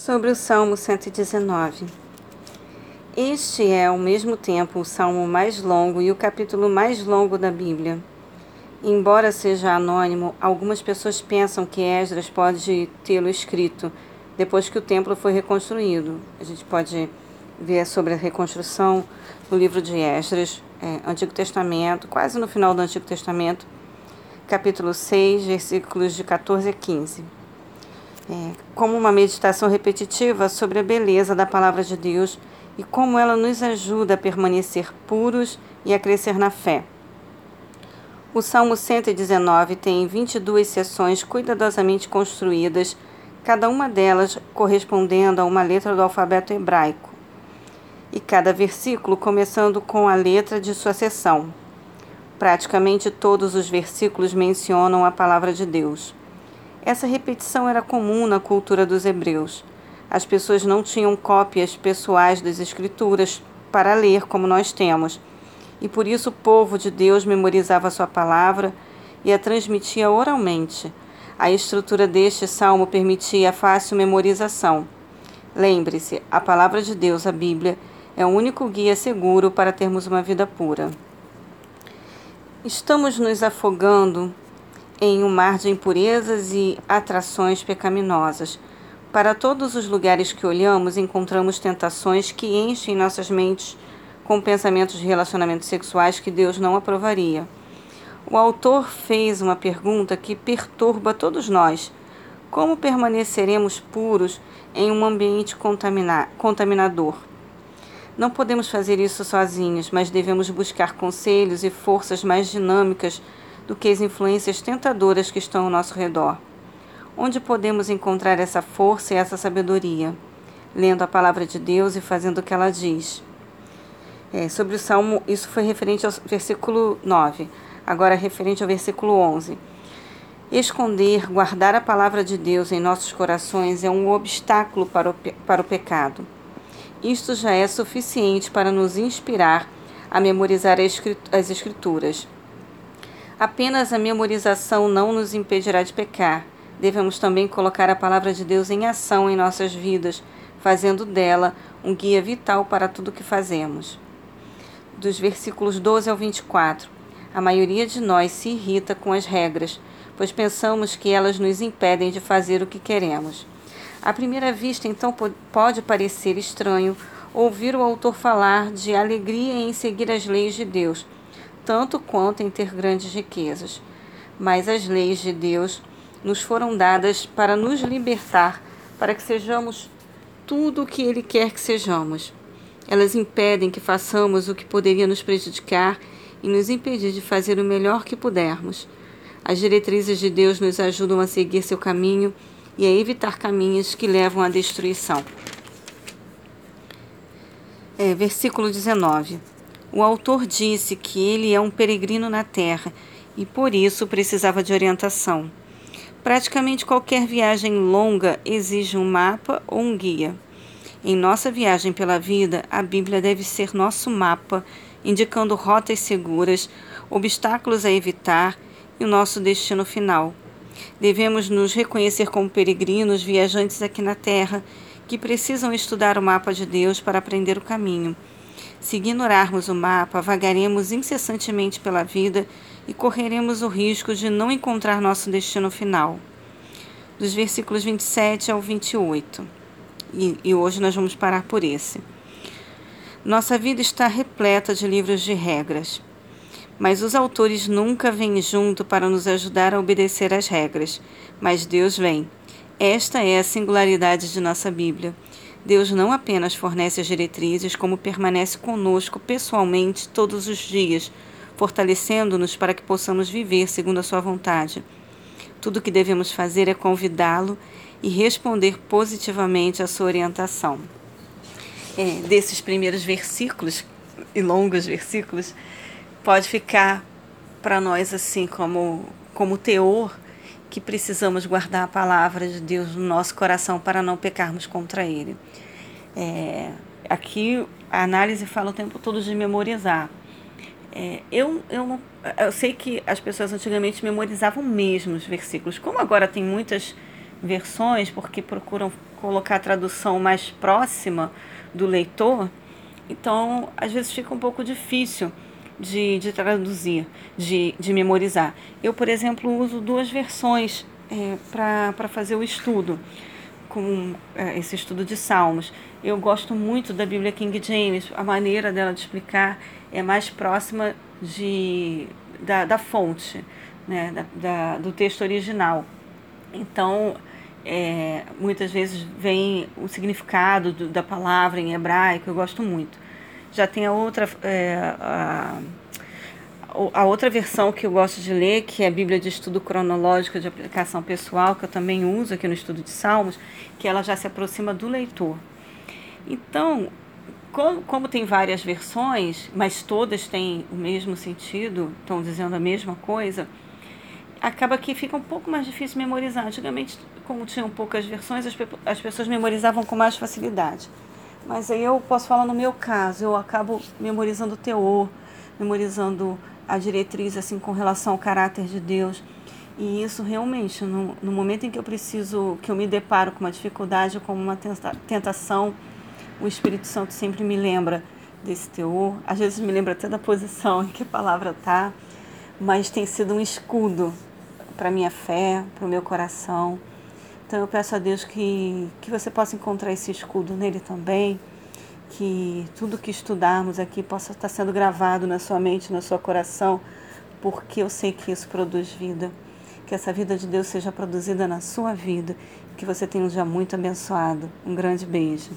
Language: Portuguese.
Sobre o Salmo 119. Este é, ao mesmo tempo, o salmo mais longo e o capítulo mais longo da Bíblia. Embora seja anônimo, algumas pessoas pensam que Esdras pode tê-lo escrito depois que o templo foi reconstruído. A gente pode ver sobre a reconstrução no livro de Esdras, é, Antigo Testamento, quase no final do Antigo Testamento, capítulo 6, versículos de 14 a 15 é, como uma meditação repetitiva sobre a beleza da palavra de Deus e como ela nos ajuda a permanecer puros e a crescer na fé. O Salmo 119 tem 22 seções cuidadosamente construídas, cada uma delas correspondendo a uma letra do alfabeto hebraico, e cada versículo começando com a letra de sua seção. Praticamente todos os versículos mencionam a palavra de Deus. Essa repetição era comum na cultura dos hebreus. As pessoas não tinham cópias pessoais das Escrituras para ler como nós temos, e por isso o povo de Deus memorizava sua palavra e a transmitia oralmente. A estrutura deste salmo permitia a fácil memorização. Lembre-se, a palavra de Deus, a Bíblia, é o único guia seguro para termos uma vida pura. Estamos nos afogando em um mar de impurezas e atrações pecaminosas. Para todos os lugares que olhamos, encontramos tentações que enchem nossas mentes com pensamentos de relacionamentos sexuais que Deus não aprovaria. O autor fez uma pergunta que perturba todos nós: como permaneceremos puros em um ambiente contaminador? Não podemos fazer isso sozinhos, mas devemos buscar conselhos e forças mais dinâmicas do que as influências tentadoras que estão ao nosso redor. Onde podemos encontrar essa força e essa sabedoria? Lendo a palavra de Deus e fazendo o que ela diz. É, sobre o Salmo, isso foi referente ao versículo 9, agora referente ao versículo 11. Esconder, guardar a palavra de Deus em nossos corações é um obstáculo para o, para o pecado. Isto já é suficiente para nos inspirar a memorizar as Escrituras. Apenas a memorização não nos impedirá de pecar. Devemos também colocar a palavra de Deus em ação em nossas vidas, fazendo dela um guia vital para tudo o que fazemos. Dos versículos 12 ao 24. A maioria de nós se irrita com as regras, pois pensamos que elas nos impedem de fazer o que queremos. À primeira vista, então, pode parecer estranho ouvir o autor falar de alegria em seguir as leis de Deus tanto quanto em ter grandes riquezas. Mas as leis de Deus nos foram dadas para nos libertar, para que sejamos tudo o que Ele quer que sejamos. Elas impedem que façamos o que poderia nos prejudicar e nos impedir de fazer o melhor que pudermos. As diretrizes de Deus nos ajudam a seguir seu caminho e a evitar caminhos que levam à destruição. É, versículo 19. O autor disse que ele é um peregrino na Terra e por isso precisava de orientação. Praticamente qualquer viagem longa exige um mapa ou um guia. Em nossa viagem pela vida, a Bíblia deve ser nosso mapa, indicando rotas seguras, obstáculos a evitar e o nosso destino final. Devemos nos reconhecer como peregrinos, viajantes aqui na Terra, que precisam estudar o mapa de Deus para aprender o caminho se ignorarmos o mapa, vagaremos incessantemente pela vida e correremos o risco de não encontrar nosso destino final. Dos versículos 27 ao 28. E, e hoje nós vamos parar por esse. Nossa vida está repleta de livros de regras, mas os autores nunca vêm junto para nos ajudar a obedecer às regras, mas Deus vem. Esta é a singularidade de nossa Bíblia. Deus não apenas fornece as diretrizes, como permanece conosco pessoalmente todos os dias, fortalecendo-nos para que possamos viver segundo a Sua vontade. Tudo o que devemos fazer é convidá-lo e responder positivamente à sua orientação. É, desses primeiros versículos, e longos versículos, pode ficar para nós assim como, como teor que precisamos guardar a palavra de Deus no nosso coração para não pecarmos contra Ele. É, aqui a análise fala o tempo todo de memorizar. É, eu, eu, eu sei que as pessoas antigamente memorizavam mesmo os versículos. Como agora tem muitas versões, porque procuram colocar a tradução mais próxima do leitor, então às vezes fica um pouco difícil de, de traduzir, de, de memorizar. Eu, por exemplo, uso duas versões é, para fazer o estudo, com é, esse estudo de Salmos. Eu gosto muito da Bíblia King James, a maneira dela de explicar é mais próxima de, da, da fonte, né, da, da, do texto original. Então, é, muitas vezes vem o significado do, da palavra em hebraico, eu gosto muito. Já tem a outra, é, a, a outra versão que eu gosto de ler, que é a Bíblia de Estudo Cronológico de Aplicação Pessoal, que eu também uso aqui no estudo de Salmos, que ela já se aproxima do leitor. Então, como, como tem várias versões, mas todas têm o mesmo sentido, estão dizendo a mesma coisa, acaba que fica um pouco mais difícil memorizar. Antigamente, como tinham poucas versões, as, as pessoas memorizavam com mais facilidade. Mas aí eu posso falar no meu caso, eu acabo memorizando o teor, memorizando a diretriz assim com relação ao caráter de Deus. E isso realmente, no, no momento em que eu preciso, que eu me deparo com uma dificuldade com uma tentação, o Espírito Santo sempre me lembra desse teor. Às vezes me lembra até da posição em que a palavra está, mas tem sido um escudo para minha fé, para o meu coração. Então eu peço a Deus que, que você possa encontrar esse escudo nele também, que tudo que estudarmos aqui possa estar sendo gravado na sua mente, no seu coração, porque eu sei que isso produz vida. Que essa vida de Deus seja produzida na sua vida, que você tenha um dia muito abençoado. Um grande beijo.